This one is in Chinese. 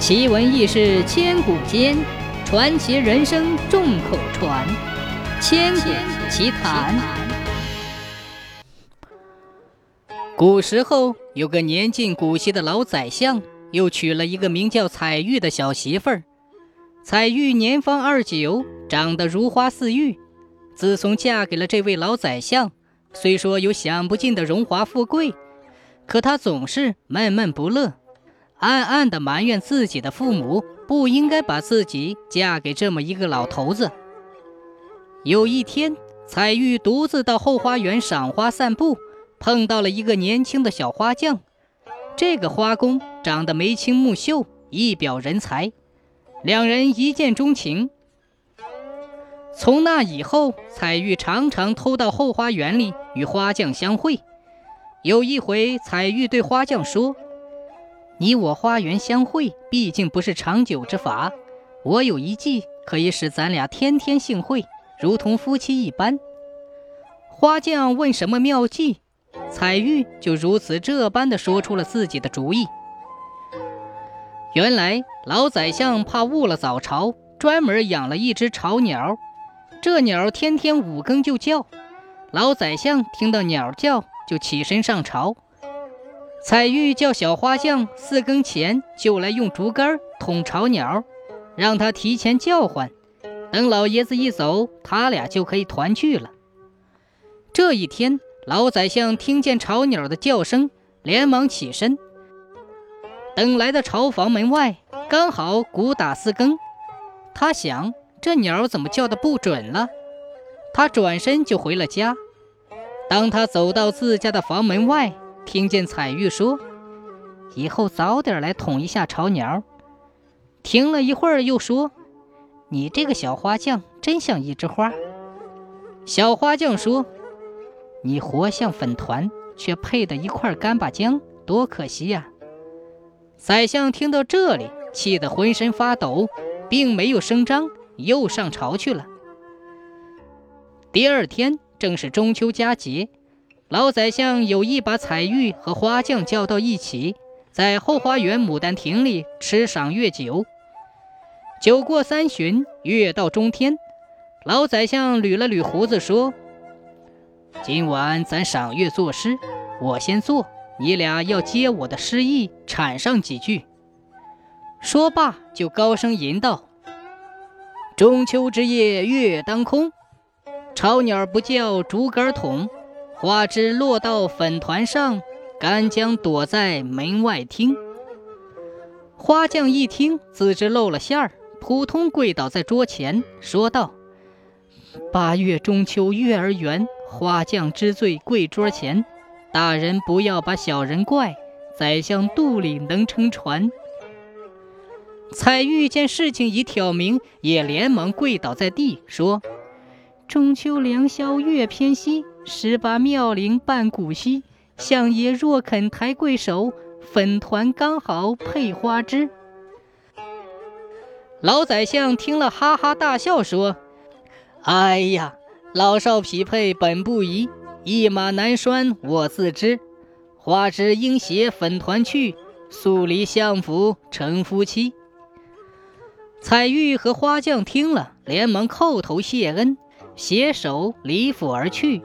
奇闻异事千古间，传奇人生众口传。千古奇谈。古时候有个年近古稀的老宰相，又娶了一个名叫彩玉的小媳妇儿。彩玉年方二九，长得如花似玉。自从嫁给了这位老宰相，虽说有享不尽的荣华富贵，可她总是闷闷不乐。暗暗地埋怨自己的父母不应该把自己嫁给这么一个老头子。有一天，彩玉独自到后花园赏花散步，碰到了一个年轻的小花匠。这个花工长得眉清目秀，一表人才，两人一见钟情。从那以后，彩玉常常偷到后花园里与花匠相会。有一回，彩玉对花匠说。你我花园相会，毕竟不是长久之法。我有一计，可以使咱俩天天幸会，如同夫妻一般。花匠问什么妙计，彩玉就如此这般的说出了自己的主意。原来老宰相怕误了早朝，专门养了一只巢鸟。这鸟天天五更就叫，老宰相听到鸟叫就起身上朝。彩玉叫小花匠四更前就来用竹竿捅巢鸟，让他提前叫唤，等老爷子一走，他俩就可以团聚了。这一天，老宰相听见巢鸟的叫声，连忙起身，等来到巢房门外，刚好鼓打四更。他想，这鸟怎么叫的不准了？他转身就回了家。当他走到自家的房门外，听见彩玉说：“以后早点来捅一下巢鸟。”停了一会儿，又说：“你这个小花匠真像一枝花。”小花匠说：“你活像粉团，却配的一块干巴姜，多可惜呀！”宰相听到这里，气得浑身发抖，并没有声张，又上朝去了。第二天正是中秋佳节。老宰相有意把彩玉和花匠叫到一起，在后花园牡丹亭里吃赏月酒。酒过三巡，月到中天，老宰相捋了捋胡子说：“今晚咱赏月作诗，我先作，你俩要接我的诗意，阐上几句。”说罢，就高声吟道：“中秋之夜月当空，巢鸟不叫竹竿捅。”花枝落到粉团上，干将躲在门外听。花匠一听，自知露了馅儿，扑通跪倒在桌前，说道：“八月中秋月儿圆，花匠知罪跪桌前。大人不要把小人怪，宰相肚里能撑船。”彩玉见事情已挑明，也连忙跪倒在地，说：“中秋良宵月偏西。”十八妙龄伴古稀，相爷若肯抬贵手，粉团刚好配花枝。老宰相听了，哈哈大笑，说：“哎呀，老少匹配本不宜，一马难拴我自知。花枝应携粉团去，素离相府成夫妻。”彩玉和花匠听了，连忙叩头谢恩，携手离府而去。